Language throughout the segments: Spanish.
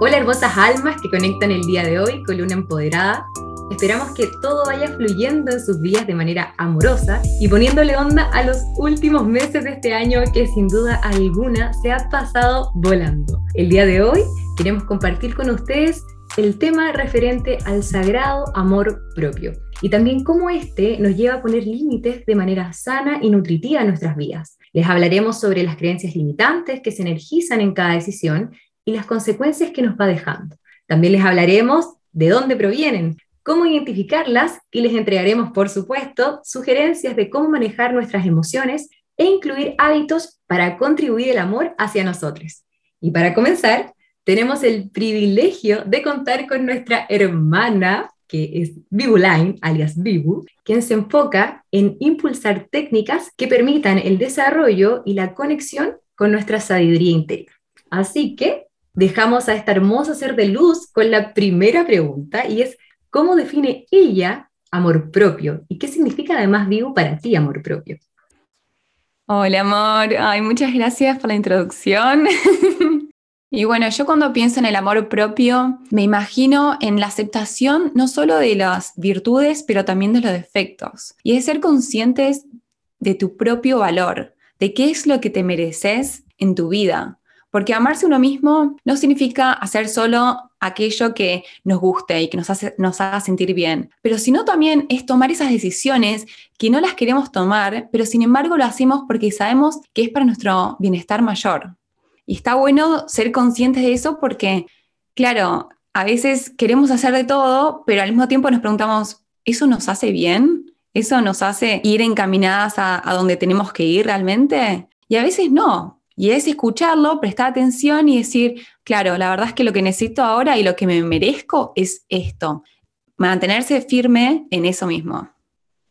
Hola hermosas almas que conectan el día de hoy con Luna Empoderada. Esperamos que todo vaya fluyendo en sus vidas de manera amorosa y poniéndole onda a los últimos meses de este año que sin duda alguna se ha pasado volando. El día de hoy queremos compartir con ustedes el tema referente al sagrado amor propio y también cómo este nos lleva a poner límites de manera sana y nutritiva en nuestras vidas. Les hablaremos sobre las creencias limitantes que se energizan en cada decisión y las consecuencias que nos va dejando. También les hablaremos de dónde provienen, cómo identificarlas y les entregaremos, por supuesto, sugerencias de cómo manejar nuestras emociones e incluir hábitos para contribuir el amor hacia nosotros. Y para comenzar, tenemos el privilegio de contar con nuestra hermana, que es Line, alias Vivu, quien se enfoca en impulsar técnicas que permitan el desarrollo y la conexión con nuestra sabiduría interior. Así que dejamos a esta hermosa ser de luz con la primera pregunta y es, ¿cómo define ella amor propio? ¿Y qué significa además, Vivu, para ti amor propio? Hola, amor. Ay, muchas gracias por la introducción. Y bueno, yo cuando pienso en el amor propio, me imagino en la aceptación no solo de las virtudes, pero también de los defectos. Y es ser conscientes de tu propio valor, de qué es lo que te mereces en tu vida. Porque amarse uno mismo no significa hacer solo aquello que nos guste y que nos, hace, nos haga sentir bien, pero sino también es tomar esas decisiones que no las queremos tomar, pero sin embargo lo hacemos porque sabemos que es para nuestro bienestar mayor. Y está bueno ser conscientes de eso porque, claro, a veces queremos hacer de todo, pero al mismo tiempo nos preguntamos, ¿eso nos hace bien? ¿Eso nos hace ir encaminadas a, donde tenemos que ir realmente? Y a veces no. Y es escucharlo, prestar atención y decir, claro, la verdad es que lo que necesito ahora y lo que me merezco es esto. Mantenerse firme en eso mismo.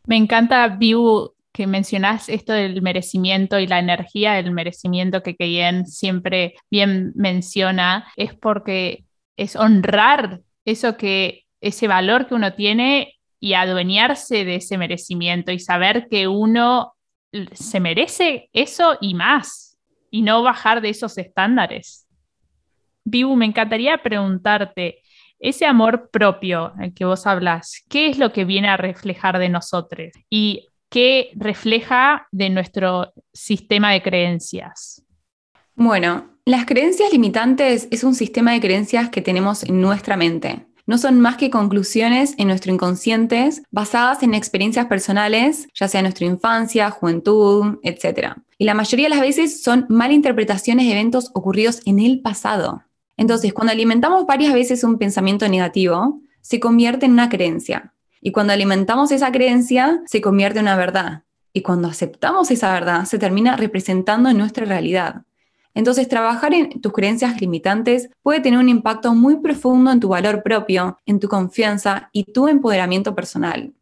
Me encanta, View, que mencionás esto del merecimiento y la energía del merecimiento que Keyen siempre bien menciona, es porque es honrar eso que, ese valor que uno tiene y adueñarse de ese merecimiento y saber que uno se merece eso y más y no bajar de esos estándares. Vivu, me encantaría preguntarte, ese amor propio en que vos hablas, ¿qué es lo que viene a reflejar de nosotros? Y ¿Qué refleja de nuestro sistema de creencias? Bueno, las creencias limitantes es un sistema de creencias que tenemos en nuestra mente. No son más que conclusiones en nuestro inconsciente basadas en experiencias personales, ya sea nuestra infancia, juventud, etc. Y la mayoría de las veces son malinterpretaciones de eventos ocurridos en el pasado. Entonces, cuando alimentamos varias veces un pensamiento negativo, se convierte en una creencia. Y cuando alimentamos esa creencia, se convierte en una verdad. Y cuando aceptamos esa verdad, se termina representando en nuestra realidad. Entonces, trabajar en tus creencias limitantes puede tener un impacto muy profundo en tu valor propio, en tu confianza y tu empoderamiento personal.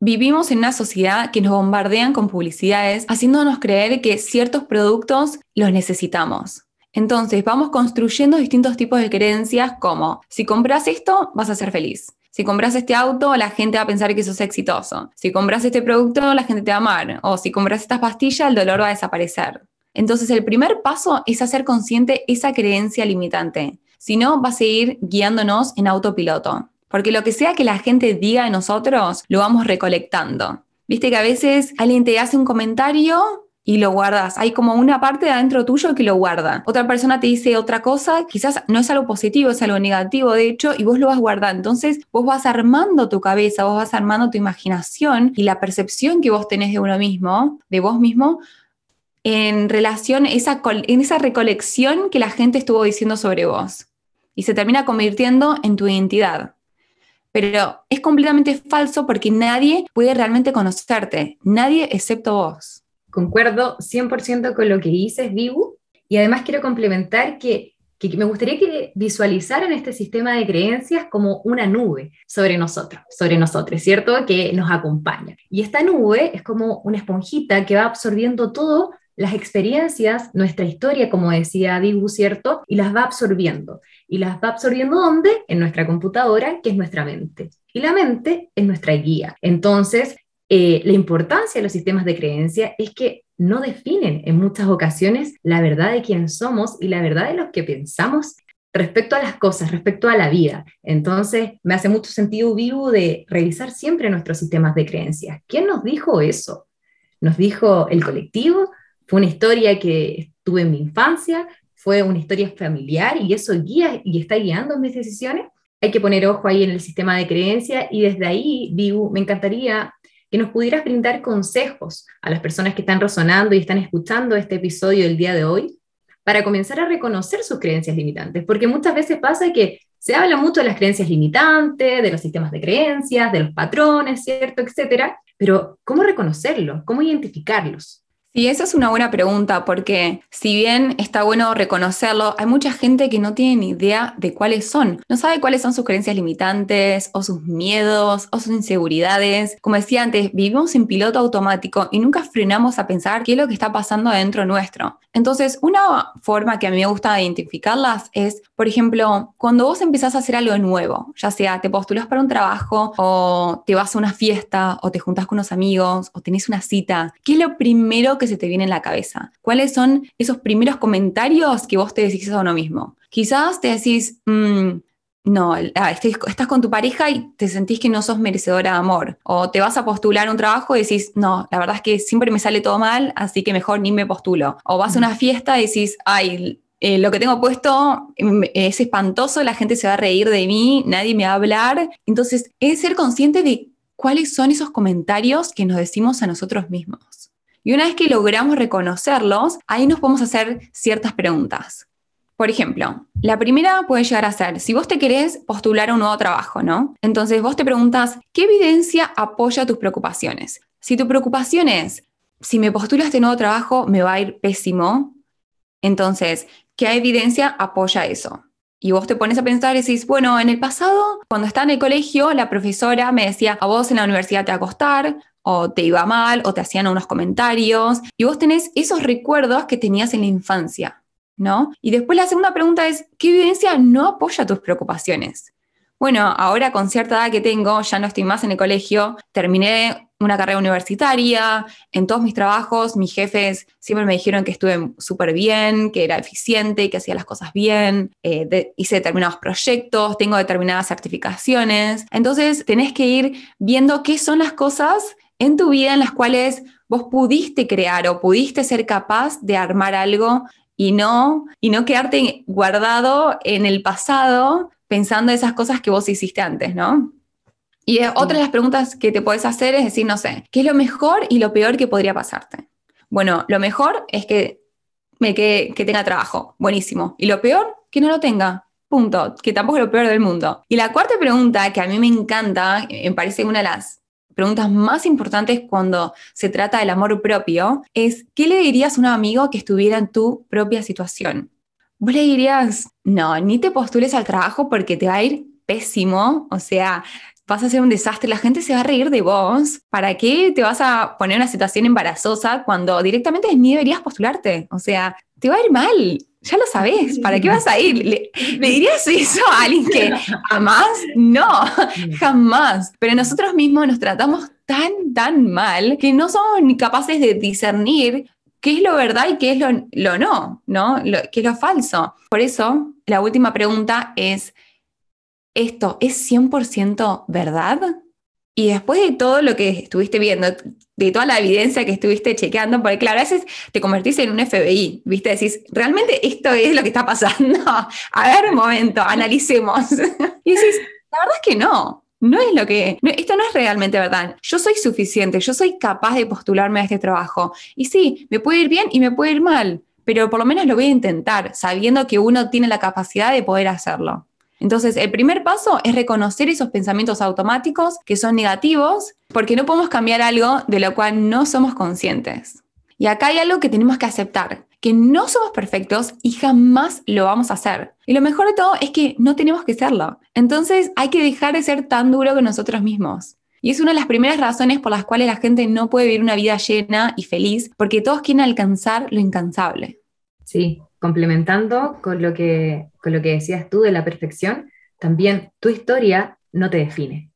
Vivimos en una sociedad que nos bombardean con publicidades, haciéndonos creer que ciertos productos los necesitamos. Entonces, vamos construyendo distintos tipos de creencias como, si compras esto, vas a ser feliz. Si compras este auto, la gente va a pensar que sos exitoso. Si compras este producto, la gente te va a amar. O si compras estas pastillas, el dolor va a desaparecer. Entonces, el primer paso es hacer consciente esa creencia limitante. Si no, va a seguir guiándonos en autopiloto. Porque lo que sea que la gente diga de nosotros, lo vamos recolectando. Viste que a veces alguien te hace un comentario y lo guardas. Hay como una parte de adentro tuyo que lo guarda. Otra persona te dice otra cosa, quizás no es algo positivo, es algo negativo, de hecho, y vos lo vas guardando. Entonces, vos vas armando tu cabeza, vos vas armando tu imaginación y la percepción que vos tenés de uno mismo, de vos mismo, en relación a esa, en esa recolección que la gente estuvo diciendo sobre vos. Y se termina convirtiendo en tu identidad. Pero es completamente falso porque nadie puede realmente conocerte, nadie excepto vos. Concuerdo 100% con lo que dices, Vivu, y además quiero complementar que, que me gustaría que visualizaran este sistema de creencias como una nube sobre nosotros, sobre nosotros, ¿cierto? Que nos acompaña. Y esta nube es como una esponjita que va absorbiendo todo las experiencias, nuestra historia, como decía Vivu, ¿cierto? Y las va absorbiendo. ¿Y las va absorbiendo dónde? En nuestra computadora, que es nuestra mente. Y la mente es nuestra guía. Entonces, eh, la importancia de los sistemas de creencia es que no definen en muchas ocasiones la verdad de quién somos y la verdad de lo que pensamos respecto a las cosas, respecto a la vida. Entonces, me hace mucho sentido vivo de revisar siempre nuestros sistemas de creencias. ¿Quién nos dijo eso? ¿Nos dijo el colectivo? ¿Fue una historia que tuve en mi infancia? ¿Fue una historia familiar y eso guía y está guiando mis decisiones? Hay que poner ojo ahí en el sistema de creencias y desde ahí, Vivo, me encantaría que nos pudieras brindar consejos a las personas que están resonando y están escuchando este episodio del día de hoy para comenzar a reconocer sus creencias limitantes, porque muchas veces pasa que se habla mucho de las creencias limitantes, de los sistemas de creencias, de los patrones, ¿cierto? Etcétera, pero ¿cómo reconocerlos? ¿Cómo identificarlos? Y esa es una buena pregunta, porque si bien está bueno reconocerlo, hay mucha gente que no tiene ni idea de cuáles son. No sabe cuáles son sus creencias limitantes, o sus miedos, o sus inseguridades. Como decía antes, vivimos en piloto automático y nunca frenamos a pensar qué es lo que está pasando adentro nuestro. Entonces, una forma que a mí me gusta identificarlas es, por ejemplo, cuando vos empezás a hacer algo nuevo, ya sea te postulas para un trabajo, o te vas a una fiesta, o te juntas con unos amigos, o tenés una cita, ¿qué es lo primero que se te viene en la cabeza? ¿Cuáles son esos primeros comentarios que vos te decís a uno mismo? Quizás te decís, mm, no, ah, estás con tu pareja y te sentís que no sos merecedora de amor. O te vas a postular un trabajo y decís, no, la verdad es que siempre me sale todo mal, así que mejor ni me postulo. O vas a una fiesta y decís, ay, eh, lo que tengo puesto mm, es espantoso, la gente se va a reír de mí, nadie me va a hablar. Entonces, es ser consciente de cuáles son esos comentarios que nos decimos a nosotros mismos. Y una vez que logramos reconocerlos, ahí nos podemos hacer ciertas preguntas. Por ejemplo, la primera puede llegar a ser, si vos te querés postular a un nuevo trabajo, ¿no? Entonces vos te preguntas, ¿qué evidencia apoya tus preocupaciones? Si tu preocupación es, si me postulo a este nuevo trabajo, me va a ir pésimo, entonces, ¿qué evidencia apoya eso? Y vos te pones a pensar y decís, bueno, en el pasado, cuando estaba en el colegio, la profesora me decía, a vos en la universidad te va a costar, o te iba mal, o te hacían unos comentarios, y vos tenés esos recuerdos que tenías en la infancia, ¿no? Y después la segunda pregunta es, ¿qué evidencia no apoya tus preocupaciones? Bueno, ahora con cierta edad que tengo, ya no estoy más en el colegio, terminé una carrera universitaria, en todos mis trabajos mis jefes siempre me dijeron que estuve súper bien, que era eficiente, que hacía las cosas bien, eh, hice determinados proyectos, tengo determinadas certificaciones. Entonces tenés que ir viendo qué son las cosas en tu vida en las cuales vos pudiste crear o pudiste ser capaz de armar algo y no, y no quedarte guardado en el pasado pensando esas cosas que vos hiciste antes, ¿no? Y otra de las preguntas que te puedes hacer es decir, no sé, ¿qué es lo mejor y lo peor que podría pasarte? Bueno, lo mejor es que, me, que, que tenga trabajo, buenísimo. Y lo peor, que no lo tenga, punto, que tampoco es lo peor del mundo. Y la cuarta pregunta, que a mí me encanta, me parece una de las preguntas más importantes cuando se trata del amor propio, es, ¿qué le dirías a un amigo que estuviera en tu propia situación? vos le dirías, no, ni te postules al trabajo porque te va a ir pésimo, o sea, vas a ser un desastre, la gente se va a reír de vos, ¿para qué te vas a poner en una situación embarazosa cuando directamente ni deberías postularte? O sea, te va a ir mal, ya lo sabes, ¿para qué vas a ir? ¿Le, dirías eso a alguien que jamás? No, jamás. Pero nosotros mismos nos tratamos tan, tan mal que no somos ni capaces de discernir qué es lo verdad y qué es lo, no, ¿no? qué es lo falso. Por eso, la última pregunta es, ¿esto es 100% verdad? Y después de todo lo que estuviste viendo, de toda la evidencia que estuviste chequeando, porque claro, a veces te convertís en un FBI, ¿viste? Decís, ¿realmente esto es lo que está pasando? A ver, un momento, analicemos. Y decís, la verdad es que no no es lo que, esto no es realmente verdad. Yo soy suficiente, yo soy capaz de postularme a este trabajo. Y sí, me puede ir bien y me puede ir mal, pero por lo menos lo voy a intentar, sabiendo que uno tiene la capacidad de poder hacerlo. Entonces, el primer paso es reconocer esos pensamientos automáticos que son negativos, porque no podemos cambiar algo de lo cual no somos conscientes. Y acá hay algo que tenemos que aceptar, que no somos perfectos y jamás lo vamos a hacer. Y lo mejor de todo es que no tenemos que serlo. Entonces hay que dejar de ser tan duro con nosotros mismos. Y es una de las primeras razones por las cuales la gente no puede vivir una vida llena y feliz, porque todos quieren alcanzar lo incansable. Sí, complementando con lo que, con lo que decías tú de la perfección, también tu historia no te define.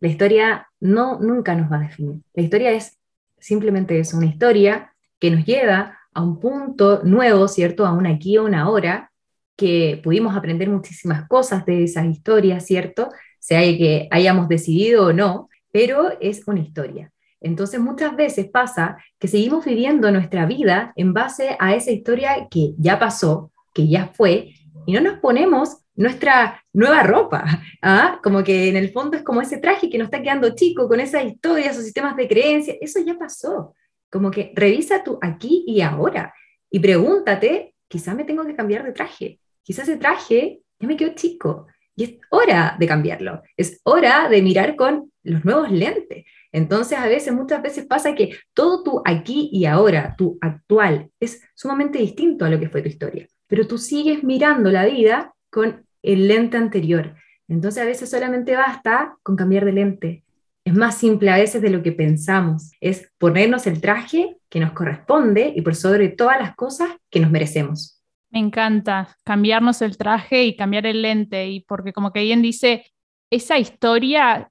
La historia no, nunca nos va a definir. La historia es simplemente eso, una historia que nos lleva a un punto nuevo, ¿cierto? A un aquí o una ahora, que pudimos aprender muchísimas cosas de esas historias, ¿cierto? Sea que hayamos decidido o no, pero es una historia. Entonces muchas veces pasa que seguimos viviendo nuestra vida en base a esa historia que ya pasó, que ya fue, y no nos ponemos nuestra nueva ropa, ¿ah? como que en el fondo es como ese traje que nos está quedando chico con esa historia, esos sistemas de creencias, eso ya pasó, como que revisa tú aquí y ahora y pregúntate, quizás me tengo que cambiar de traje, quizás ese traje ya me quedó chico y es hora de cambiarlo, es hora de mirar con los nuevos lentes. Entonces, a veces, muchas veces pasa que todo tu aquí y ahora, tu actual, es sumamente distinto a lo que fue tu historia, pero tú sigues mirando la vida con el lente anterior. Entonces, a veces solamente basta con cambiar de lente. Es más simple a veces de lo que pensamos. Es ponernos el traje que nos corresponde y por sobre todas las cosas que nos merecemos. Me encanta cambiarnos el traje y cambiar el lente, y porque como que bien dice, esa historia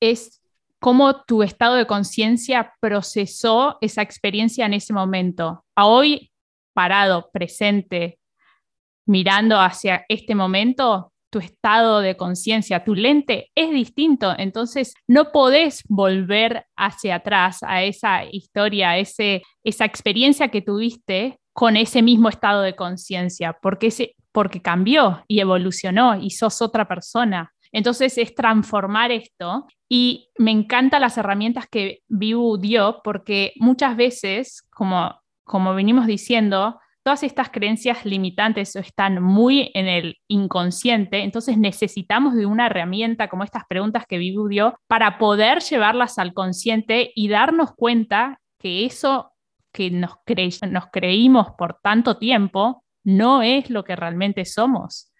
es cómo tu estado de conciencia procesó esa experiencia en ese momento. A hoy, parado, presente, mirando hacia este momento, tu estado de conciencia, tu lente es distinto. Entonces, no podés volver hacia atrás a esa historia, a ese, esa experiencia que tuviste con ese mismo estado de conciencia, porque, porque cambió y evolucionó y sos otra persona. Entonces es transformar esto y me encantan las herramientas que Viu dio porque muchas veces, como, como venimos diciendo, todas estas creencias limitantes están muy en el inconsciente, entonces necesitamos de una herramienta como estas preguntas que Vivu dio para poder llevarlas al consciente y darnos cuenta que eso que nos, nos creímos por tanto tiempo no es lo que realmente somos.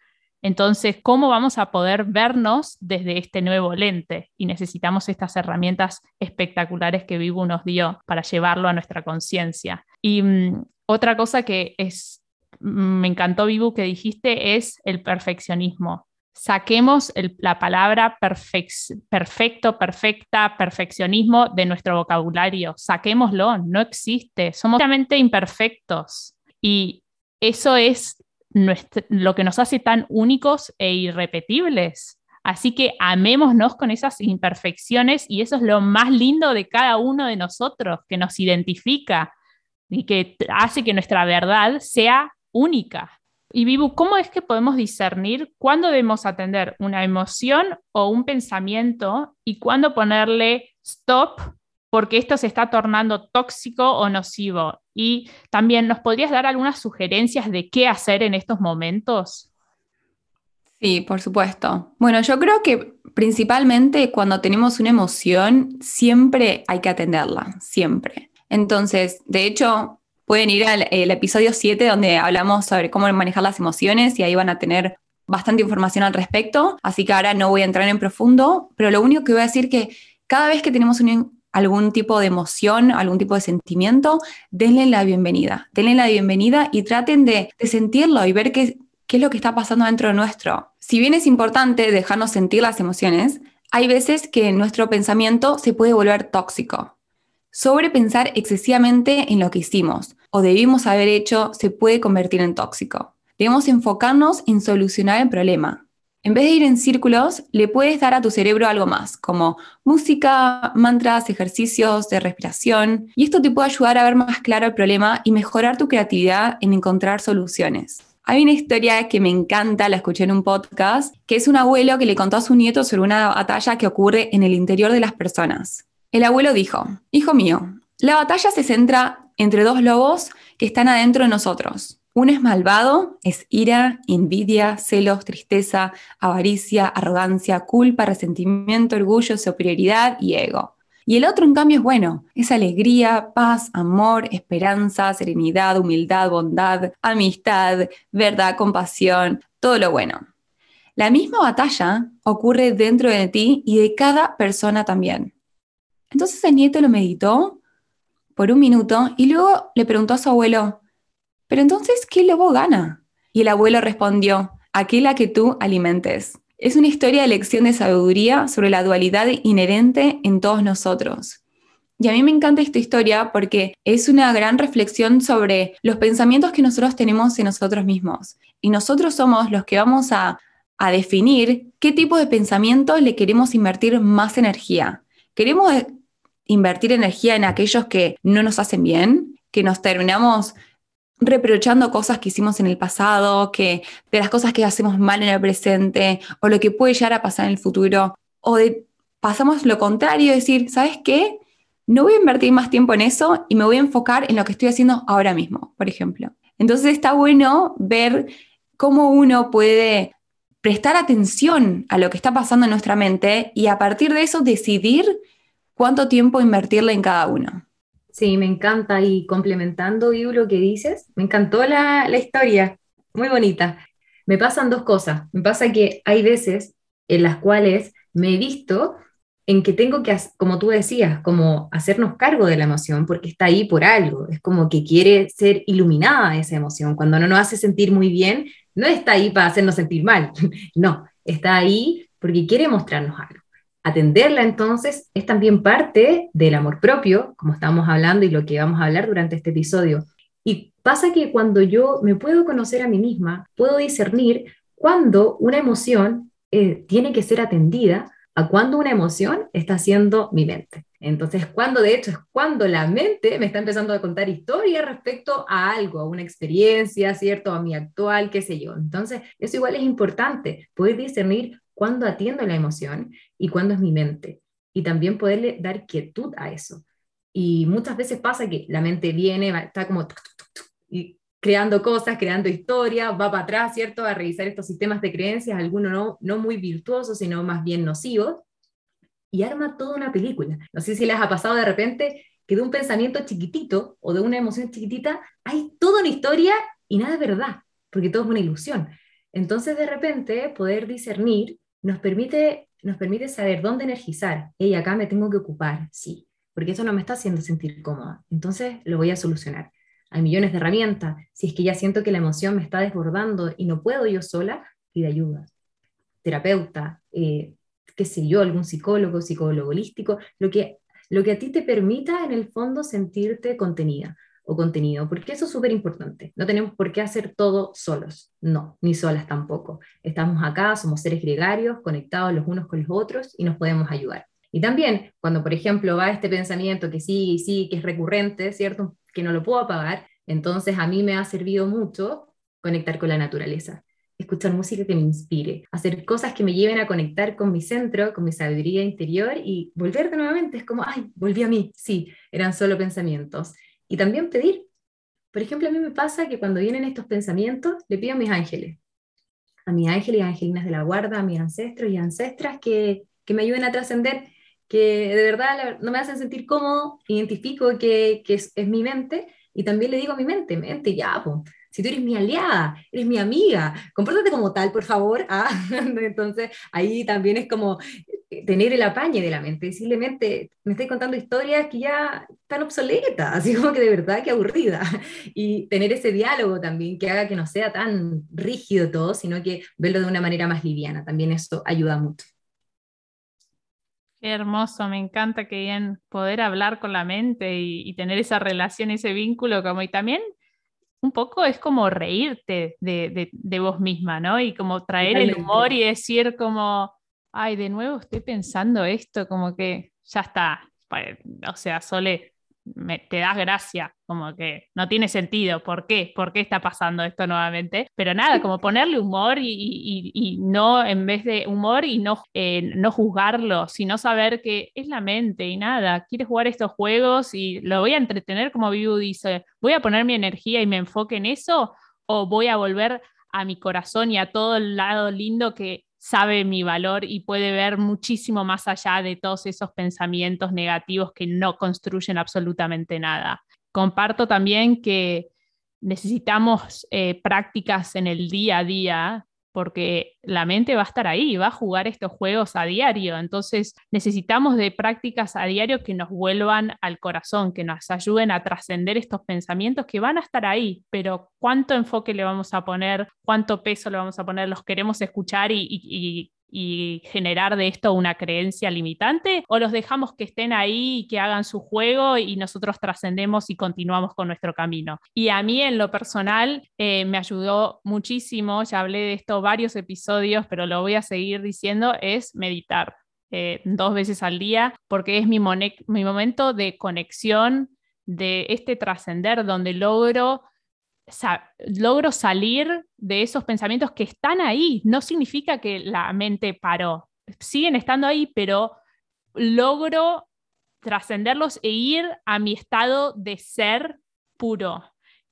Entonces, ¿cómo vamos a poder vernos desde este nuevo lente? Y necesitamos estas herramientas espectaculares que Vivu nos dio para llevarlo a nuestra conciencia. Y mm, otra cosa que es, mm, me encantó, Vivu, que dijiste es el perfeccionismo. Saquemos la palabra perfecto, perfecta, perfeccionismo de nuestro vocabulario. Saquémoslo, no existe. Somos realmente imperfectos. Y eso es lo que nos hace tan únicos e irrepetibles. Así que amémonos con esas imperfecciones y eso es lo más lindo de cada uno de nosotros, que nos identifica y que hace que nuestra verdad sea única. Y Vivu, ¿cómo es que podemos discernir cuándo debemos atender una emoción o un pensamiento y cuándo ponerle stop porque esto se está tornando tóxico o nocivo. Y también, ¿nos podrías dar algunas sugerencias de qué hacer en estos momentos? Sí, por supuesto. Bueno, yo creo que principalmente cuando tenemos una emoción, siempre hay que atenderla, siempre. Entonces, de hecho, pueden ir al episodio 7 donde hablamos sobre cómo manejar las emociones y ahí van a tener bastante información al respecto. Así que ahora no voy a entrar en profundo, pero lo único que voy a decir que cada vez que tenemos una algún tipo de emoción, algún tipo de sentimiento, denle la bienvenida. Denle la bienvenida y traten de, sentirlo y ver qué, qué es lo que está pasando dentro de nuestro. Si bien es importante dejarnos sentir las emociones, hay veces que nuestro pensamiento se puede volver tóxico. Sobrepensar excesivamente en lo que hicimos o debimos haber hecho se puede convertir en tóxico. Debemos enfocarnos en solucionar el problema, en vez de ir en círculos, le puedes dar a tu cerebro algo más, como música, mantras, ejercicios de respiración, y esto te puede ayudar a ver más claro el problema y mejorar tu creatividad en encontrar soluciones. Hay una historia que me encanta, la escuché en un podcast, que es un abuelo que le contó a su nieto sobre una batalla que ocurre en el interior de las personas. El abuelo dijo, Hijo mío, la batalla se centra entre dos lobos que están adentro de nosotros. Uno es malvado, es ira, envidia, celos, tristeza, avaricia, arrogancia, culpa, resentimiento, orgullo, superioridad y ego. Y el otro, en cambio, es bueno, es alegría, paz, amor, esperanza, serenidad, humildad, bondad, amistad, verdad, compasión, todo lo bueno. La misma batalla ocurre dentro de ti y de cada persona también. Entonces el nieto lo meditó por un minuto y luego le preguntó a su abuelo, pero entonces, ¿qué lobo gana? Y el abuelo respondió, aquella que tú alimentes. Es una historia de lección de sabiduría sobre la dualidad inherente en todos nosotros. Y a mí me encanta esta historia porque es una gran reflexión sobre los pensamientos que nosotros tenemos en nosotros mismos. Y nosotros somos los que vamos a, a definir qué tipo de pensamiento le queremos invertir más energía. ¿Queremos invertir energía en aquellos que no nos hacen bien? ¿Que nos terminamos reprochando cosas que hicimos en el pasado, que de las cosas que hacemos mal en el presente o lo que puede llegar a pasar en el futuro, o de pasamos lo contrario, decir, ¿sabes qué? No voy a invertir más tiempo en eso y me voy a enfocar en lo que estoy haciendo ahora mismo, por ejemplo. Entonces está bueno ver cómo uno puede prestar atención a lo que está pasando en nuestra mente y a partir de eso decidir cuánto tiempo invertirle en cada uno. Sí, me encanta. Y complementando, Vivo, lo que dices, me encantó la, la historia, muy bonita. Me pasan dos cosas. Me pasa que hay veces en las cuales me he visto en que tengo que, como tú decías, como hacernos cargo de la emoción, porque está ahí por algo, es como que quiere ser iluminada esa emoción, cuando no nos hace sentir muy bien, no está ahí para hacernos sentir mal, no, está ahí porque quiere mostrarnos algo. Atenderla entonces es también parte del amor propio, como estamos hablando y lo que vamos a hablar durante este episodio. Y pasa que cuando yo me puedo conocer a mí misma, puedo discernir cuando una emoción eh, tiene que ser atendida a cuando una emoción está haciendo mi mente. Entonces, cuando de hecho es cuando la mente me está empezando a contar historias respecto a algo, a una experiencia, ¿cierto? A mi actual, qué sé yo. Entonces, eso igual es importante, poder discernir cuándo atiendo la emoción y cuándo es mi mente. Y también poderle dar quietud a eso. Y muchas veces pasa que la mente viene, está como y creando cosas, creando historias, va para atrás, ¿cierto? A revisar estos sistemas de creencias, algunos no, no muy virtuosos, sino más bien nocivos, y arma toda una película. No sé si les ha pasado de repente que de un pensamiento chiquitito o de una emoción chiquitita hay toda una historia y nada es verdad, porque todo es una ilusión. Entonces, de repente, poder discernir nos permite, nos permite saber dónde energizar. Y acá me tengo que ocupar, sí, porque eso no me está haciendo sentir cómoda. Entonces lo voy a solucionar. Hay millones de herramientas. Si es que ya siento que la emoción me está desbordando y no puedo yo sola, pide ayuda. Terapeuta, eh, qué sé yo, algún psicólogo, psicólogo holístico, lo que, lo que a ti te permita en el fondo sentirte contenida o contenido, porque eso es súper importante. No tenemos por qué hacer todo solos, no, ni solas tampoco. Estamos acá, somos seres gregarios, conectados los unos con los otros y nos podemos ayudar. Y también, cuando por ejemplo va este pensamiento que sí, sí, que es recurrente, ¿cierto? Que no lo puedo apagar, entonces a mí me ha servido mucho conectar con la naturaleza, escuchar música que me inspire, hacer cosas que me lleven a conectar con mi centro, con mi sabiduría interior y volver de nuevamente. Es como, ay, volví a mí, sí, eran solo pensamientos. Y también pedir. Por ejemplo, a mí me pasa que cuando vienen estos pensamientos, le pido a mis ángeles, a mis ángeles y angelinas de la guarda, a mis ancestros y ancestras que, que me ayuden a trascender, que de verdad no me hacen sentir cómodo, identifico que, que es, mi mente y también le digo a mi mente, mente, ya, pues, si tú eres mi aliada, eres mi amiga, compórtate como tal, por favor. Ah, entonces ahí también es como eh, tener el apañe de la mente, decirle, mente, me estoy contando historias que ya están obsoletas, así como que de verdad que aburrida. Y tener ese diálogo también que haga que no sea tan rígido todo, sino que verlo de una manera más liviana, también eso ayuda mucho. Qué hermoso, me encanta que bien poder hablar con la mente y, y, tener esa relación, ese vínculo, como y también un poco es como reírte de, vos misma, ¿no? Y como traer el humor y decir como, ay, de nuevo estoy pensando esto, como que ya está, o sea, Sole, te das gracia, como que no tiene sentido, ¿por qué? ¿Por qué está pasando esto nuevamente? Pero nada, como ponerle humor y, no, en vez de humor y no, eh, no juzgarlo, sino saber que es la mente y nada, quiere jugar estos juegos y lo voy a entretener, como Vivu dice, voy a poner mi energía y me enfoque en eso o voy a volver a mi corazón y a todo el lado lindo que sabe mi valor y puede ver muchísimo más allá de todos esos pensamientos negativos que no construyen absolutamente nada. Comparto también que necesitamos eh, prácticas en el día a día porque la mente va a estar ahí, va a jugar estos juegos a diario. Entonces necesitamos de prácticas a diario que nos vuelvan al corazón, que nos ayuden a trascender estos pensamientos que van a estar ahí, pero cuánto enfoque le vamos a poner, cuánto peso le vamos a poner, los queremos escuchar y, generar de esto una creencia limitante o los dejamos que estén ahí y que hagan su juego y nosotros trascendemos y continuamos con nuestro camino. Y a mí en lo personal eh, me ayudó muchísimo, ya hablé de esto varios episodios, pero lo voy a seguir diciendo, es meditar. Eh, dos veces al día, porque es mi momento de conexión, de este trascender, donde logro logro salir de esos pensamientos que están ahí. No significa que la mente paró, siguen estando ahí, pero logro trascenderlos e ir a mi estado de ser puro.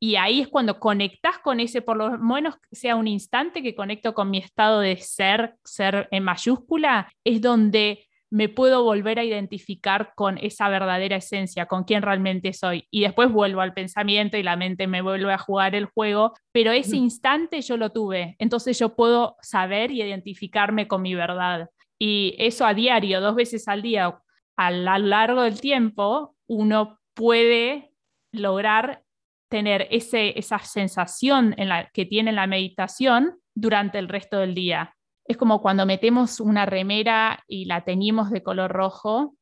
Y ahí es cuando conectas con ese, por lo menos sea un instante que conecto con mi estado de ser, ser en mayúscula, es donde me puedo volver a identificar con esa verdadera esencia, con quién realmente soy. Y después vuelvo al pensamiento y la mente me vuelve a jugar el juego, pero ese instante yo lo tuve, entonces yo puedo saber y identificarme con mi verdad. Y eso a diario, dos veces al día, a lo largo del tiempo, uno puede lograr tener ese, esa sensación en la, que tiene la meditación durante el resto del día. Es como cuando metemos una remera y la teñimos de color rojo,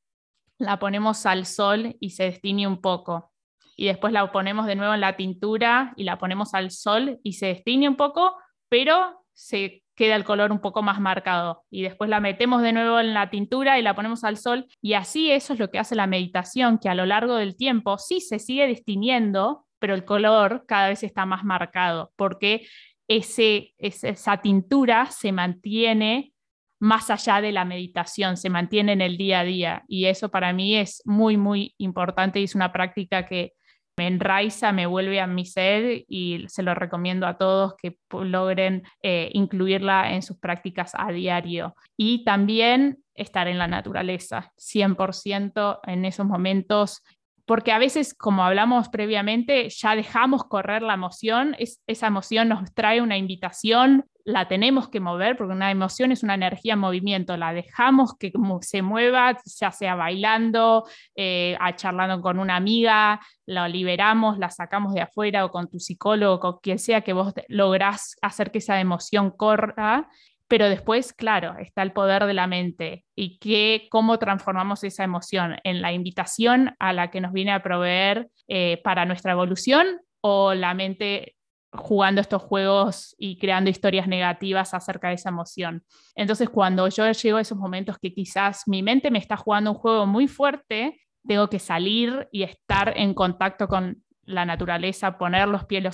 la ponemos al sol y se destiñe un poco. Y después la ponemos de nuevo en la tintura y la ponemos al sol y se destiñe un poco, pero se queda el color un poco más marcado. Y después la metemos de nuevo en la tintura y la ponemos al sol. Y así eso es lo que hace la meditación, que a lo largo del tiempo sí se sigue destiñendo, pero el color cada vez está más marcado, porque ese, esa tintura se mantiene más allá de la meditación, se mantiene en el día a día. Y eso para mí es muy, muy importante y es una práctica que me enraiza, me vuelve a mi ser y se lo recomiendo a todos que logren eh, incluirla en sus prácticas a diario. Y también estar en la naturaleza, 100% en esos momentos porque a veces, como hablamos previamente, ya dejamos correr la emoción, esa emoción nos trae una invitación, la tenemos que mover, porque una emoción es una energía en movimiento, la dejamos que se mueva, ya sea bailando, eh, charlando con una amiga, la liberamos, la sacamos de afuera o con tu psicólogo, con quien sea que vos lográs hacer que esa emoción corra pero después, claro, está el poder de la mente y que, cómo transformamos esa emoción en la invitación a la que nos viene a proveer eh, para nuestra evolución o la mente jugando estos juegos y creando historias negativas acerca de esa emoción. Entonces, cuando yo llego a esos momentos que quizás mi mente me está jugando un juego muy fuerte, tengo que salir y estar en contacto con la naturaleza, poner los pies,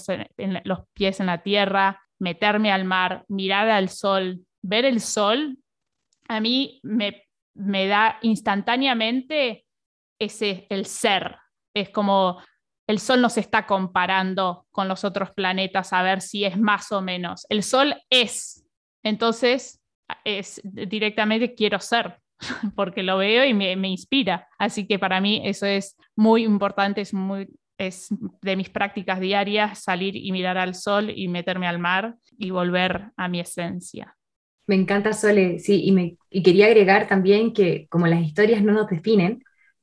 los pies en la tierra, meterme al mar, mirar al sol, ver el sol, a mí me, me da instantáneamente ese, el ser. Es como el sol no se está comparando con los otros planetas a ver si es más o menos. El sol es. Entonces, es directamente quiero ser, porque lo veo y me, me, inspira. Así que para mí eso es muy importante, es muy es de mis prácticas diarias salir y mirar al sol y meterme al mar y volver a mi esencia. Me encanta Sole, sí, y, me, y quería agregar también que como las historias no nos definen,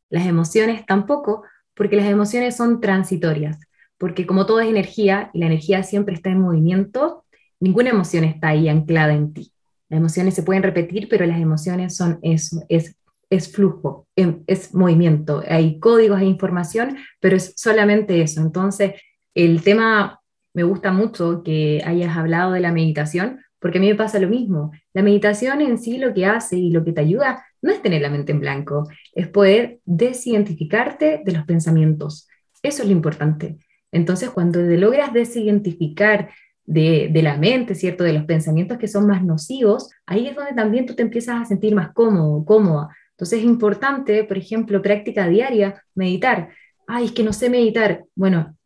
las emociones tampoco, porque las emociones son transitorias, porque como todo es energía y la energía siempre está en movimiento, ninguna emoción está ahí anclada en ti. Las emociones se pueden repetir, pero las emociones son eso, es es flujo, em, es movimiento, hay códigos, hay información, pero es solamente eso. Entonces, el tema me gusta mucho que hayas hablado de la meditación, porque a mí me pasa lo mismo. La meditación en sí lo que hace y lo que te ayuda no es tener la mente en blanco, es poder desidentificarte de los pensamientos. Eso es lo importante. Entonces, cuando logras desidentificar de, de, la mente, ¿cierto? De los pensamientos que son más nocivos, ahí es donde también tú te empiezas a sentir más cómodo, cómoda, entonces es importante, por ejemplo, práctica diaria, meditar. Ay, es que no sé meditar. Bueno,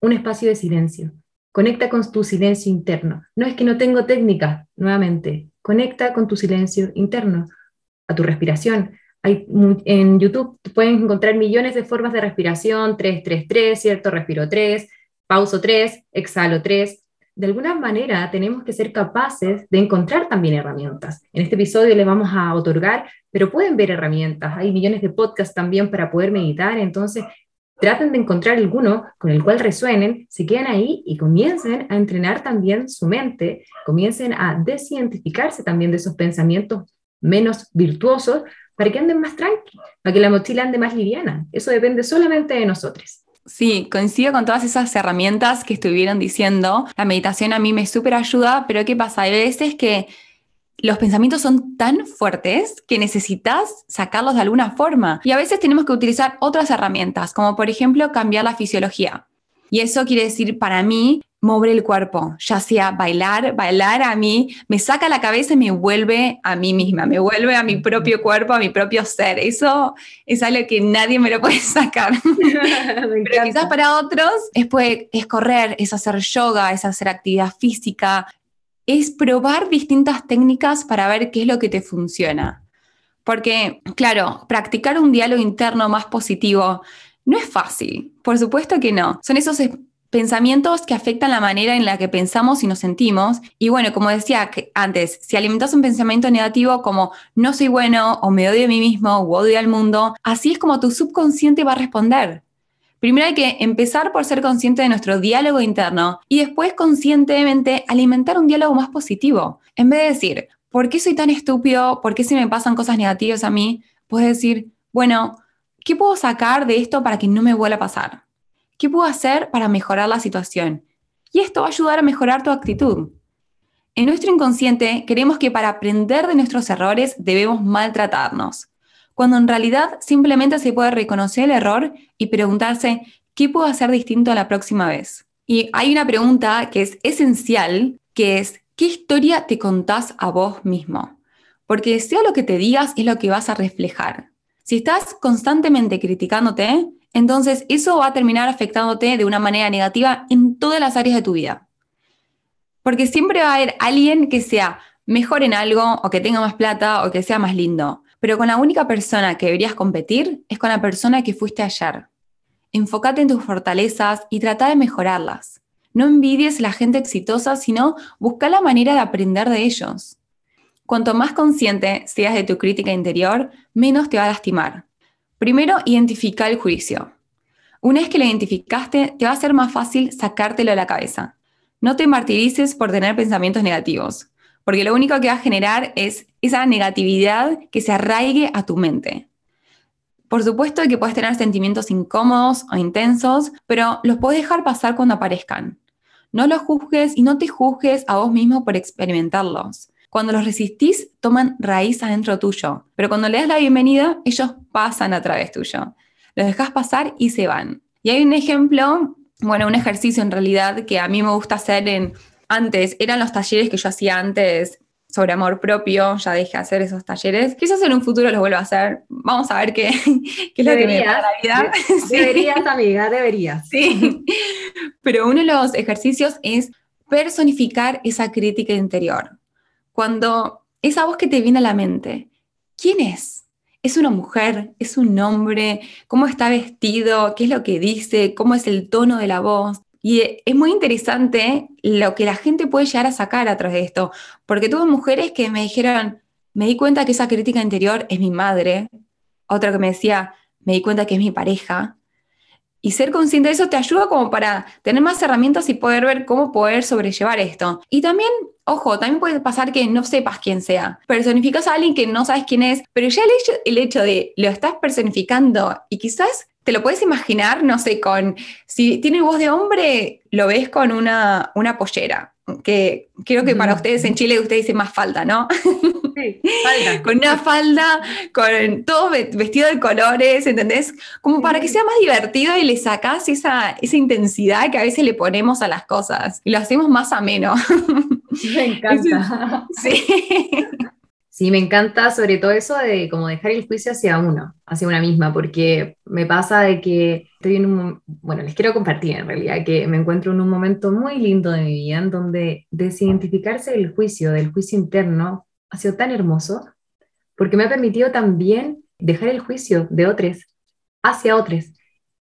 un espacio de silencio. Conecta con tu silencio interno. No es que no tengo técnica, nuevamente. Conecta con tu silencio interno, a tu respiración. Hay, en YouTube pueden encontrar millones de formas de respiración, 3, 3, 3, ¿cierto? Respiro 3, pauso 3, exhalo 3 de alguna manera tenemos que ser capaces de encontrar también herramientas. En este episodio les vamos a otorgar, pero pueden ver herramientas. Hay millones de podcasts también para poder meditar. Entonces, traten de encontrar alguno con el cual resuenen, se queden ahí y comiencen a entrenar también su mente, comiencen a desidentificarse también de esos pensamientos menos virtuosos para que anden más tranqui, para que la mochila ande más liviana. Eso depende solamente de nosotros. Sí, coincido con todas esas herramientas que estuvieron diciendo. La meditación a mí me súper ayuda, pero ¿qué pasa? Hay veces que los pensamientos son tan fuertes que necesitas sacarlos de alguna forma. Y a veces tenemos que utilizar otras herramientas, como por ejemplo cambiar la fisiología. Y eso quiere decir para mí mover el cuerpo, ya sea bailar, bailar a mí, me saca la cabeza y me vuelve a mí misma, me vuelve a mi propio cuerpo, a mi propio ser. Eso es algo que nadie me lo puede sacar. Pero quizás para otros es, es correr, es hacer yoga, es hacer actividad física, es probar distintas técnicas para ver qué es lo que te funciona. Porque, claro, practicar un diálogo interno más positivo no es fácil, por supuesto que no. Son esos pensamientos que afectan la manera en la que pensamos y nos sentimos. Y bueno, como decía antes, si alimentas un pensamiento negativo como no soy bueno o me odio a mí mismo o odio al mundo, así es como tu subconsciente va a responder. Primero hay que empezar por ser consciente de nuestro diálogo interno y después conscientemente alimentar un diálogo más positivo. En vez de decir, ¿por qué soy tan estúpido? ¿Por qué se me pasan cosas negativas a mí? Puedes decir, bueno, ¿qué puedo sacar de esto para que no me vuelva a pasar? ¿Qué puedo hacer para mejorar la situación? Y esto va a ayudar a mejorar tu actitud. En nuestro inconsciente queremos que para aprender de nuestros errores debemos maltratarnos cuando en realidad simplemente se puede reconocer el error y preguntarse, ¿qué puedo hacer distinto la próxima vez? Y hay una pregunta que es esencial, que es, ¿qué historia te contás a vos mismo? Porque sea lo que te digas es lo que vas a reflejar. Si estás constantemente criticándote, entonces eso va a terminar afectándote de una manera negativa en todas las áreas de tu vida. Porque siempre va a haber alguien que sea mejor en algo o que tenga más plata o que sea más lindo. Pero con la única persona que deberías competir es con la persona que fuiste ayer. Enfócate en tus fortalezas y trata de mejorarlas. No envidies a la gente exitosa, sino busca la manera de aprender de ellos. Cuanto más consciente seas de tu crítica interior, menos te va a lastimar. Primero, identifica el juicio. Una vez que lo identificaste, te va a ser más fácil sacártelo de la cabeza. No te martirices por tener pensamientos negativos porque lo único que va a generar es esa negatividad que se arraigue a tu mente. Por supuesto que puedes tener sentimientos incómodos o intensos, pero los puedes dejar pasar cuando aparezcan. No los juzgues y no te juzgues a vos mismo por experimentarlos. Cuando los resistís, toman raíz adentro tuyo, pero cuando le das la bienvenida, ellos pasan a través tuyo. Los dejas pasar y se van. Y hay un ejemplo, bueno, un ejercicio en realidad que a mí me gusta hacer en antes, eran los talleres que yo hacía antes sobre amor propio, ya dejé de hacer esos talleres. Quizás en un futuro los vuelva a hacer. Vamos a ver qué, qué es lo que me da la vida. Deberías, amiga, deberías. Sí. Pero uno de los ejercicios es personificar esa crítica interior. Cuando esa voz que te viene a la mente, ¿quién es? ¿Es una mujer? ¿Es un hombre? ¿Cómo está vestido? ¿Qué es lo que dice? ¿Cómo es el tono de la voz? Y es muy interesante lo que la gente puede llegar a sacar a través de esto, porque tuve mujeres que me dijeron, me di cuenta que esa crítica interior es mi madre, otra que me decía, me di cuenta que es mi pareja. Y ser consciente de eso te ayuda como para tener más herramientas y poder ver cómo poder sobrellevar esto. Y también, ojo, también puede pasar que no sepas quién sea. Personificas a alguien que no sabes quién es, pero ya el hecho, el hecho de lo estás personificando y quizás te lo puedes imaginar, no sé, con, si tiene voz de hombre, lo ves con una, una pollera, que creo que para ustedes en Chile ustedes dicen más falda, ¿no? Sí, falda. con una falda, con todo vestido de colores, ¿entendés? Como para que sea más divertido y le sacás esa, esa intensidad que a veces le ponemos a las cosas y lo hacemos más ameno. Me encanta. sí. Sí, me encanta sobre todo eso de como dejar el juicio hacia uno, hacia una misma, porque me pasa de que estoy en un, bueno, les quiero compartir en realidad que me encuentro en un momento muy lindo de mi vida en donde desidentificarse del juicio, del juicio interno, ha sido tan hermoso, porque me ha permitido también dejar el juicio de otros hacia otros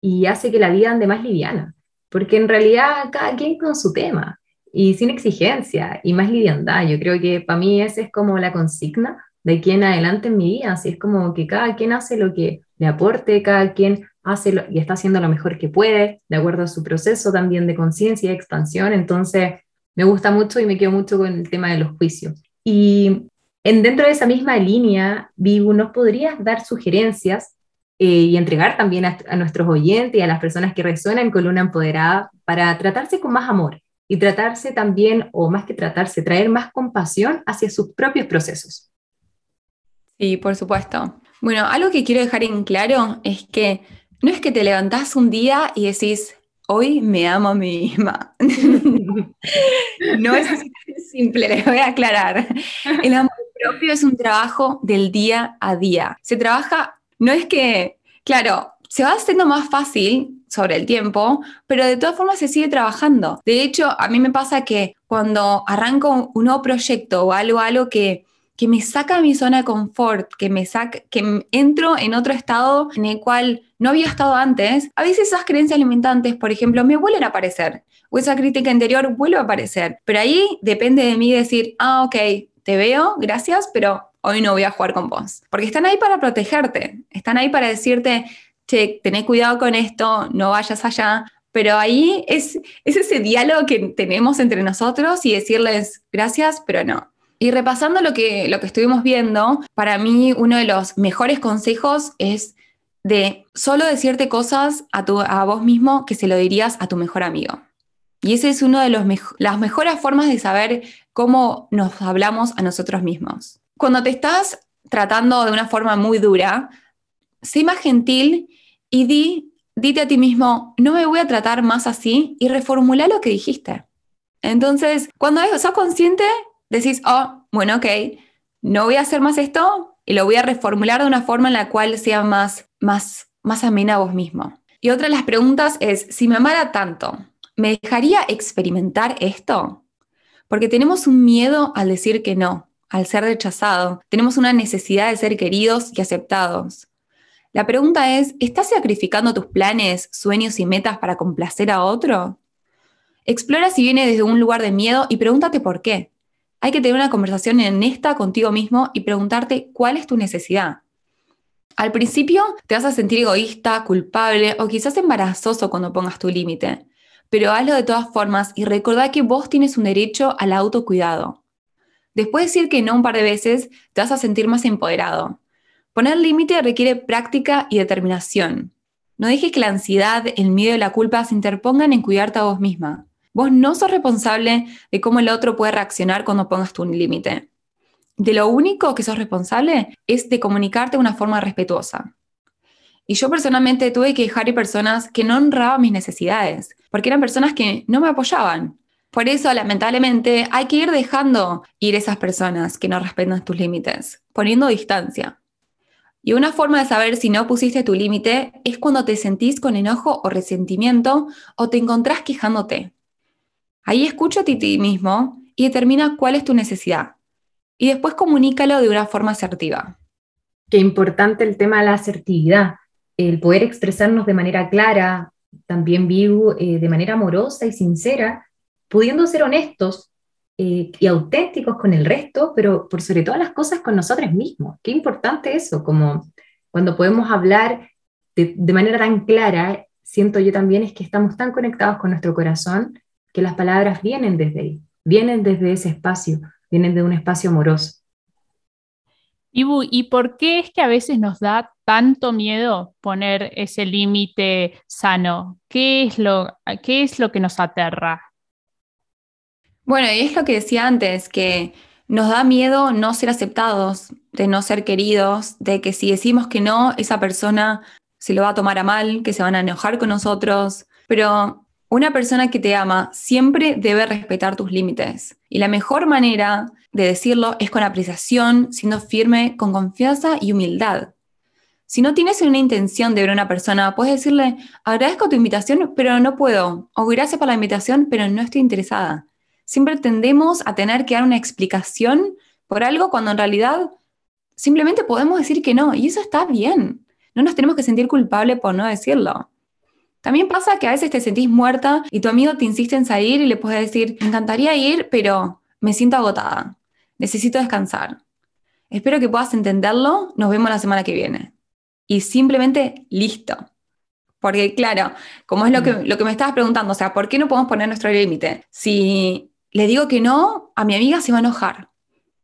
y hace que la vida ande más liviana, porque en realidad cada quien con su tema, y sin exigencia y más liviandad. Yo creo que para mí esa es como la consigna de aquí adelante en mi vida, así es como que cada quien hace lo que le aporte, cada quien hace y está haciendo lo mejor que puede, de acuerdo a su proceso también de conciencia y expansión. Entonces, me gusta mucho y me quedo mucho con el tema de los juicios. Y en, dentro de esa misma línea, Vivo, ¿nos podrías dar sugerencias eh, y entregar también a, a, nuestros oyentes y a las personas que resuenan con Luna Empoderada para tratarse con más amor y tratarse también, o más que tratarse, traer más compasión hacia sus propios procesos? Sí, por supuesto. Bueno, algo que quiero dejar en claro es que no es que te levantás un día y decís, hoy me amo a mí misma. no es simple, les voy a aclarar. El amor propio es un trabajo del día a día. Se trabaja, no es que, claro, se va haciendo más fácil sobre el tiempo, pero de todas formas se sigue trabajando. De hecho, a mí me pasa que cuando arranco un nuevo proyecto o algo, algo que que me saca de mi zona de confort, que me saca, que entro en otro estado en el cual no había estado antes, a veces esas creencias limitantes, por ejemplo, me vuelven a aparecer, o esa crítica interior vuelve a aparecer, pero ahí depende de mí decir, ah, ok, te veo, gracias, pero hoy no voy a jugar con vos, porque están ahí para protegerte, están ahí para decirte, che, tené cuidado con esto, no vayas allá, pero ahí es, es ese diálogo que tenemos entre nosotros y decirles gracias, pero no. Y repasando lo que, lo que estuvimos viendo, para mí uno de los mejores consejos es de solo decirte cosas a, tu, a vos mismo que se lo dirías a tu mejor amigo. Y esa es una de los las mejores formas de saber cómo nos hablamos a nosotros mismos. Cuando te estás tratando de una forma muy dura, sé más gentil y di, dite a ti mismo, no me voy a tratar más así y reformula lo que dijiste. Entonces, cuando sos consciente, decís, oh, bueno, ok, no voy a hacer más esto y lo voy a reformular de una forma en la cual sea más, más, más amena a vos mismo. Y otra de las preguntas es, si me amara tanto, ¿me dejaría experimentar esto? Porque tenemos un miedo al decir que no, al ser rechazado. Tenemos una necesidad de ser queridos y aceptados. La pregunta es, ¿estás sacrificando tus planes, sueños y metas para complacer a otro? Explora si viene desde un lugar de miedo y pregúntate por qué. Hay que tener una conversación honesta contigo mismo y preguntarte cuál es tu necesidad. Al principio te vas a sentir egoísta, culpable o quizás embarazoso cuando pongas tu límite, pero hazlo de todas formas y recordá que vos tienes un derecho al autocuidado. Después de decir que no un par de veces, te vas a sentir más empoderado. Poner límite requiere práctica y determinación. No dejes que la ansiedad, el miedo y la culpa se interpongan en cuidarte a vos misma. Vos no sos responsable de cómo el otro puede reaccionar cuando pongas tu límite. De lo único que sos responsable es de comunicarte de una forma respetuosa. Y yo personalmente tuve que dejar ir personas que no honraban mis necesidades, porque eran personas que no me apoyaban. Por eso, lamentablemente, hay que ir dejando ir esas personas que no respetan tus límites, poniendo distancia. Y una forma de saber si no pusiste tu límite es cuando te sentís con enojo o resentimiento o te encontrás quejándote. Ahí escucha a ti mismo y determina cuál es tu necesidad. Y después comunícalo de una forma asertiva. Qué importante el tema de la asertividad, el poder expresarnos de manera clara, también vivo, eh, de manera amorosa y sincera, pudiendo ser honestos eh, y auténticos con el resto, pero por sobre todas las cosas con nosotros mismos. Qué importante eso, como cuando podemos hablar de, de manera tan clara, siento yo también es que estamos tan conectados con nuestro corazón que las palabras vienen desde ahí, vienen desde ese espacio, vienen de un espacio amoroso. Ibu, ¿y por qué es que a veces nos da tanto miedo poner ese límite sano? ¿Qué es, lo, ¿Qué es lo que nos aterra? Bueno, y es lo que decía antes, que nos da miedo no ser aceptados, de no ser queridos, de que si decimos que no, esa persona se lo va a tomar a mal, que se van a enojar con nosotros. Pero una persona que te ama siempre debe respetar tus límites. Y la mejor manera de decirlo es con apreciación, siendo firme, con confianza y humildad. Si no tienes una intención de ver a una persona, puedes decirle, agradezco tu invitación, pero no puedo. O gracias por la invitación, pero no estoy interesada. Siempre tendemos a tener que dar una explicación por algo cuando en realidad simplemente podemos decir que no. Y eso está bien. No nos tenemos que sentir culpables por no decirlo. También pasa que a veces te sentís muerta y tu amigo te insiste en salir y le puedes decir, me encantaría ir, pero me siento agotada. Necesito descansar. Espero que puedas entenderlo. Nos vemos la semana que viene. Y simplemente listo. Porque claro, como es lo que, lo que me estabas preguntando, o sea, ¿por qué no podemos poner nuestro límite? Si le digo que no, a mi amiga se va a enojar.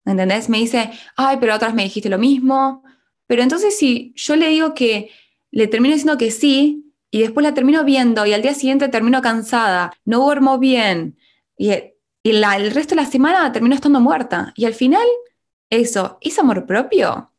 ¿Entendés? Me dice, ay, pero otras me dijiste lo mismo. Pero entonces si yo le digo que le termino diciendo que sí y después la termino viendo y al día siguiente termino cansada, no duermo bien y, el resto de la semana termino estando muerta. Y al final, eso, ¿es amor propio?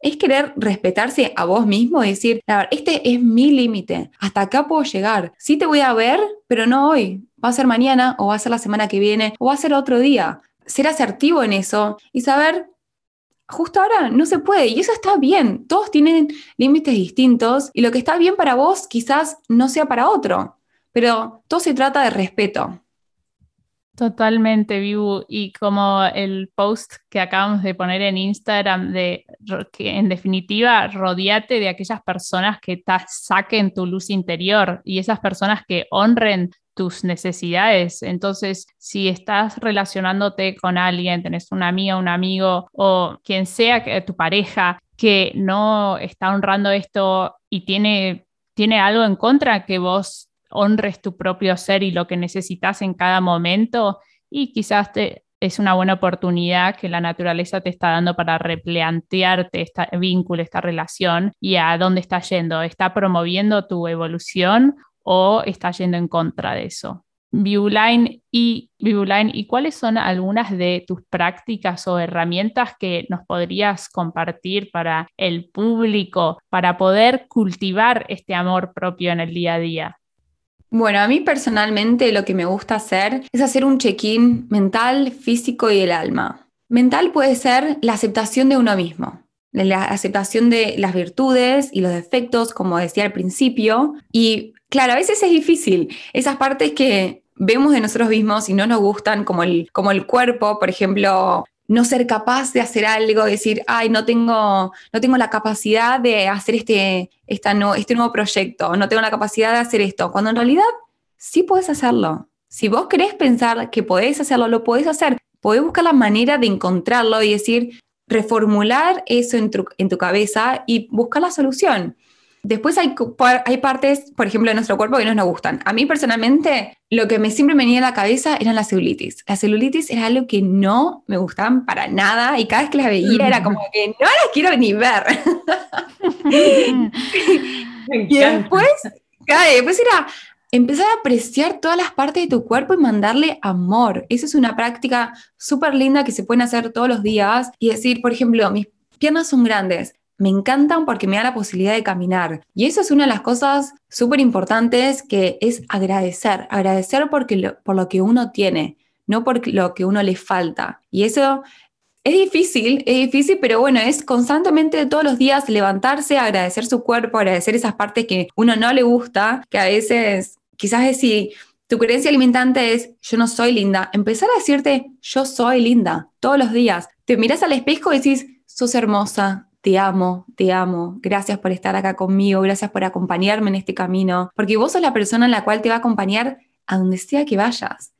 Es querer respetarse a vos mismo y decir, a ver, este es mi límite, hasta acá puedo llegar. Sí te voy a ver, pero no hoy. Va a ser mañana o va a ser la semana que viene o va a ser otro día. Ser asertivo en eso y saber, justo ahora no se puede y eso está bien. Todos tienen límites distintos y lo que está bien para vos quizás no sea para otro, pero todo se trata de respeto. Totalmente, Vivu. Y como el post que acabamos de poner en Instagram, de que en definitiva rodeate de aquellas personas que te saquen tu luz interior y esas personas que honren tus necesidades. Entonces, si estás relacionándote con alguien, tenés una amiga, un amigo o quien sea que tu pareja que no está honrando esto y tiene, tiene algo en contra que vos honres tu propio ser y lo que necesitas en cada momento y quizás te, es una buena oportunidad que la naturaleza te está dando para replantearte este vínculo, esta relación y a dónde está yendo. ¿Está promoviendo tu evolución o está yendo en contra de eso? Viewline y, ¿y cuáles son algunas de tus prácticas o herramientas que nos podrías compartir para el público para poder cultivar este amor propio en el día a día? Bueno, a mí personalmente lo que me gusta hacer es hacer un check-in mental, físico y el alma. Mental puede ser la aceptación de uno mismo, la aceptación de las virtudes y los defectos, como decía al principio. Y claro, a veces es difícil. Esas partes que vemos de nosotros mismos y no nos gustan, como el, como el cuerpo, por ejemplo, no ser capaz de hacer algo, decir, ay, no tengo, no tengo la capacidad de hacer este, esta no, este nuevo proyecto, no tengo la capacidad de hacer esto, cuando en realidad sí puedes hacerlo. Si vos querés pensar que podés hacerlo, lo podés hacer. Podés buscar la manera de encontrarlo y decir, reformular eso en tu, en tu cabeza y buscar la solución. Después hay, hay partes, por ejemplo, de nuestro cuerpo que no nos gustan. A mí personalmente, lo que me siempre me venía a la cabeza eran las celulitis. La celulitis era algo que no me gustaban para nada y cada vez que las veía era como que no las quiero ni ver. y después, después era empezar a apreciar todas las partes de tu cuerpo y mandarle amor. Esa es una práctica súper linda que se pueden hacer todos los días y decir, por ejemplo, mis piernas son grandes me encantan porque me da la posibilidad de caminar. Y eso es una de las cosas súper importantes que es agradecer, agradecer porque por lo que uno tiene, no por lo que uno le falta. Y eso es difícil, es difícil, pero bueno, es constantemente todos los días levantarse, agradecer su cuerpo, agradecer esas partes que uno no le gusta, que a veces quizás es si tu creencia alimentante es yo no soy linda, empezar a decirte yo soy linda todos los días. Te miras al espejo y decís, sos hermosa, te amo, te amo, gracias por estar acá conmigo, gracias por acompañarme en este camino, porque vos sos la persona en la cual te va a acompañar a donde sea que vayas.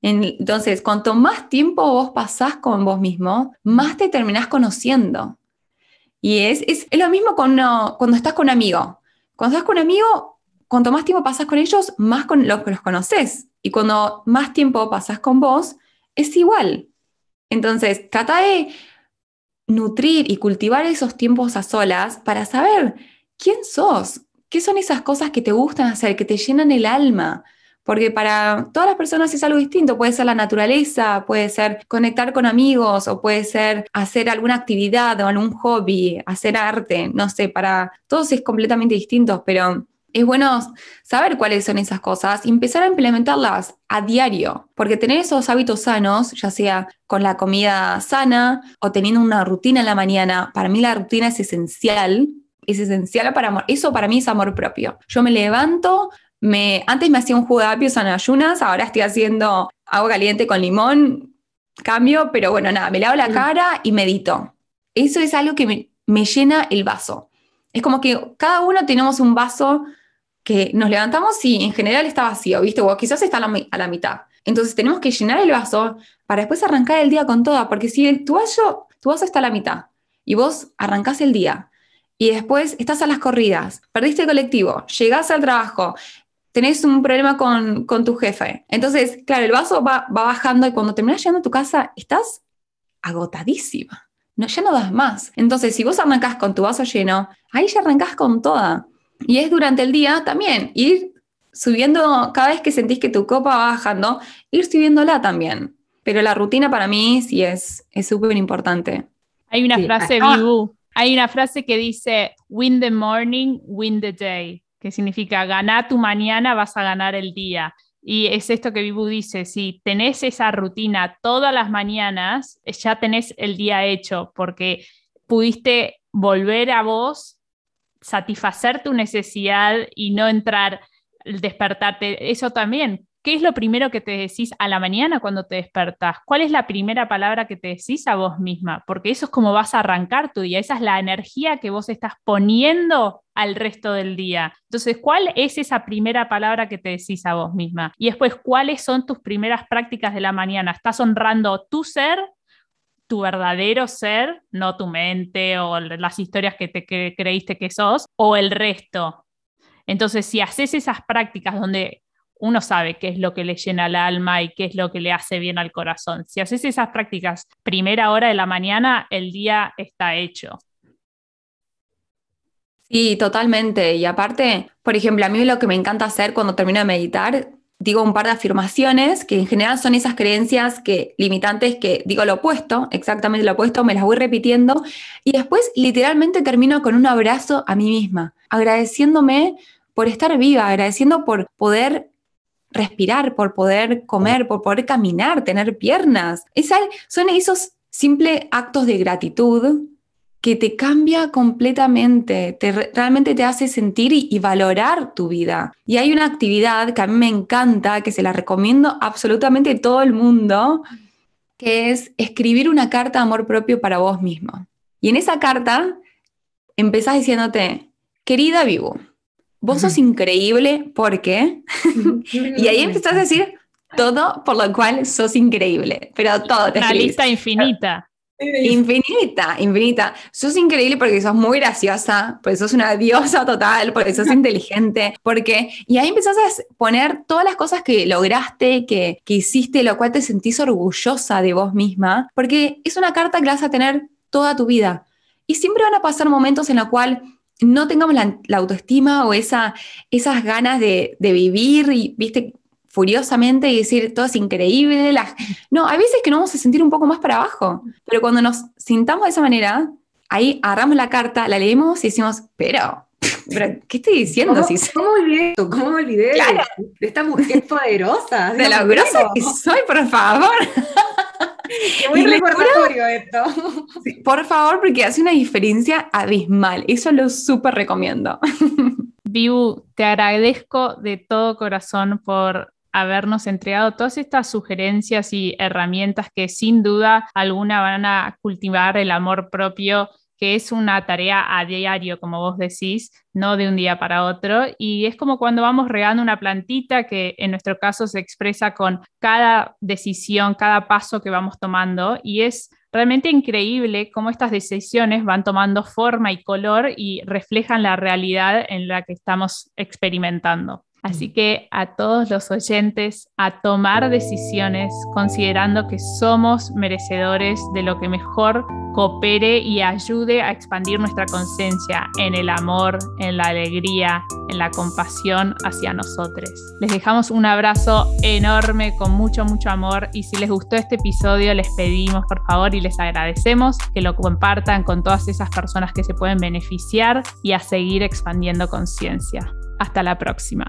Entonces, cuanto más tiempo vos pasás con vos mismo, más te terminás conociendo. Y es, es, lo mismo cuando, cuando estás con un amigo. Cuando estás con un amigo, cuanto más tiempo pasas con ellos, más con los que los conoces. Y cuando más tiempo pasas con vos, es igual. Entonces, trata de nutrir y cultivar esos tiempos a solas para saber quién sos, qué son esas cosas que te gustan hacer, que te llenan el alma. Porque para todas las personas es algo distinto. Puede ser la naturaleza, puede ser conectar con amigos o puede ser hacer alguna actividad o algún hobby, hacer arte. No sé, para todos es completamente distinto, pero es bueno saber cuáles son esas cosas y empezar a implementarlas a diario, porque tener esos hábitos sanos, ya sea con la comida sana o teniendo una rutina en la mañana, para mí la rutina es esencial, es esencial para amor. Eso para mí es amor propio. Yo me levanto, me, antes me hacía un jugo de apio en ayunas, ahora estoy haciendo agua caliente con limón, cambio, pero bueno, nada, me lavo la cara y medito. Eso es algo que me, me llena el vaso. Es como que cada uno tenemos un vaso que nos levantamos y en general está vacío, ¿viste? O quizás está a la, mitad. Entonces tenemos que llenar el vaso para después arrancar el día con toda, porque si tu vaso, tu vaso está a la mitad y vos arrancás el día y después estás a las corridas, perdiste el colectivo, llegás al trabajo, tenés un problema con, tu jefe. Entonces, claro, el vaso va, bajando y cuando terminas llegando a tu casa, estás agotadísima. No, ya no das más. Entonces, si vos arrancás con tu vaso lleno, ahí ya arrancás con toda. Y es durante el día también, ir subiendo, cada vez que sentís que tu copa va bajando, ir subiéndola también. Pero la rutina para mí sí es súper importante. Hay una frase, ah. Vivu, hay una frase que dice, win the morning, win the day, que significa, ganar tu mañana, vas a ganar el día. Y es esto que Vivu dice, si tenés esa rutina todas las mañanas, ya tenés el día hecho, porque pudiste volver a vos, satisfacer tu necesidad y no entrar, despertarte. Eso también, ¿Qué es lo primero que te decís a la mañana cuando te despertás? ¿Cuál es la primera palabra que te decís a vos misma? Porque eso es como vas a arrancar tu día, esa es la energía que vos estás poniendo al resto del día. Entonces, ¿cuál es esa primera palabra que te decís a vos misma? Y después, ¿cuáles son tus primeras prácticas de la mañana? ¿Estás honrando tu ser tu verdadero ser, no tu mente o las historias que te creíste que sos, o el resto. Entonces, si haces esas prácticas donde uno sabe qué es lo que le llena el alma y qué es lo que le hace bien al corazón. Si haces esas prácticas primera hora de la mañana, el día está hecho. Sí, totalmente. Y aparte, por ejemplo, a mí lo que me encanta hacer cuando termino de meditar, digo un par de afirmaciones que en general son esas creencias que limitantes que digo lo opuesto, exactamente lo opuesto, me las voy repitiendo y después literalmente termino con un abrazo a mí misma, agradeciéndome por estar viva, agradeciendo por poder respirar, por poder comer, por poder caminar, tener piernas. son esos simples actos de gratitud que te cambia completamente, te, realmente te hace sentir y, valorar tu vida. Y hay una actividad que a mí me encanta, que se la recomiendo absolutamente a todo el mundo, que es escribir una carta de amor propio para vos mismo. Y en esa carta empezás diciéndote, querida Vivo, vos sos increíble porque... y ahí empezás a decir todo por lo cual sos increíble, pero todo te Una lista infinita. Infinita, infinita. Sos increíble porque sos muy graciosa, porque sos una diosa total, porque sos inteligente, porque... Y ahí empezás a poner todas las cosas que lograste, que, que hiciste, lo cual te sentís orgullosa de vos misma, porque es una carta que vas a tener toda tu vida. Y siempre van a pasar momentos en los cuales no tengamos la, autoestima o esa, esas ganas de, vivir y, viste, furiosamente y decir todo es increíble. No, hay veces que nos vamos a sentir un poco más para abajo, pero cuando nos sintamos de esa manera, ahí agarramos la carta, la leemos y decimos, pero, ¿qué estoy diciendo? ¿Cómo, ¿cómo olvidé esto? ¿Cómo olvidé de esta mujer poderosa? De lo grosa que soy, por favor. muy recordatorio esto. por favor, porque hace una diferencia abismal. Eso lo súper recomiendo. Viu, te agradezco de todo corazón por habernos entregado todas estas sugerencias y herramientas que sin duda alguna van a cultivar el amor propio que es una tarea a diario, como vos decís, no de un día para otro. Y es como cuando vamos regando una plantita que en nuestro caso se expresa con cada decisión, cada paso que vamos tomando. Y es realmente increíble cómo estas decisiones van tomando forma y color y reflejan la realidad en la que estamos experimentando. Así que a todos los oyentes a tomar decisiones considerando que somos merecedores de lo que mejor coopere y ayude a expandir nuestra conciencia en el amor, en la alegría, en la compasión hacia nosotros. Les dejamos un abrazo enorme con mucho, mucho amor y si les gustó este episodio les pedimos por favor y les agradecemos que lo compartan con todas esas personas que se pueden beneficiar y a seguir expandiendo conciencia. Hasta la próxima.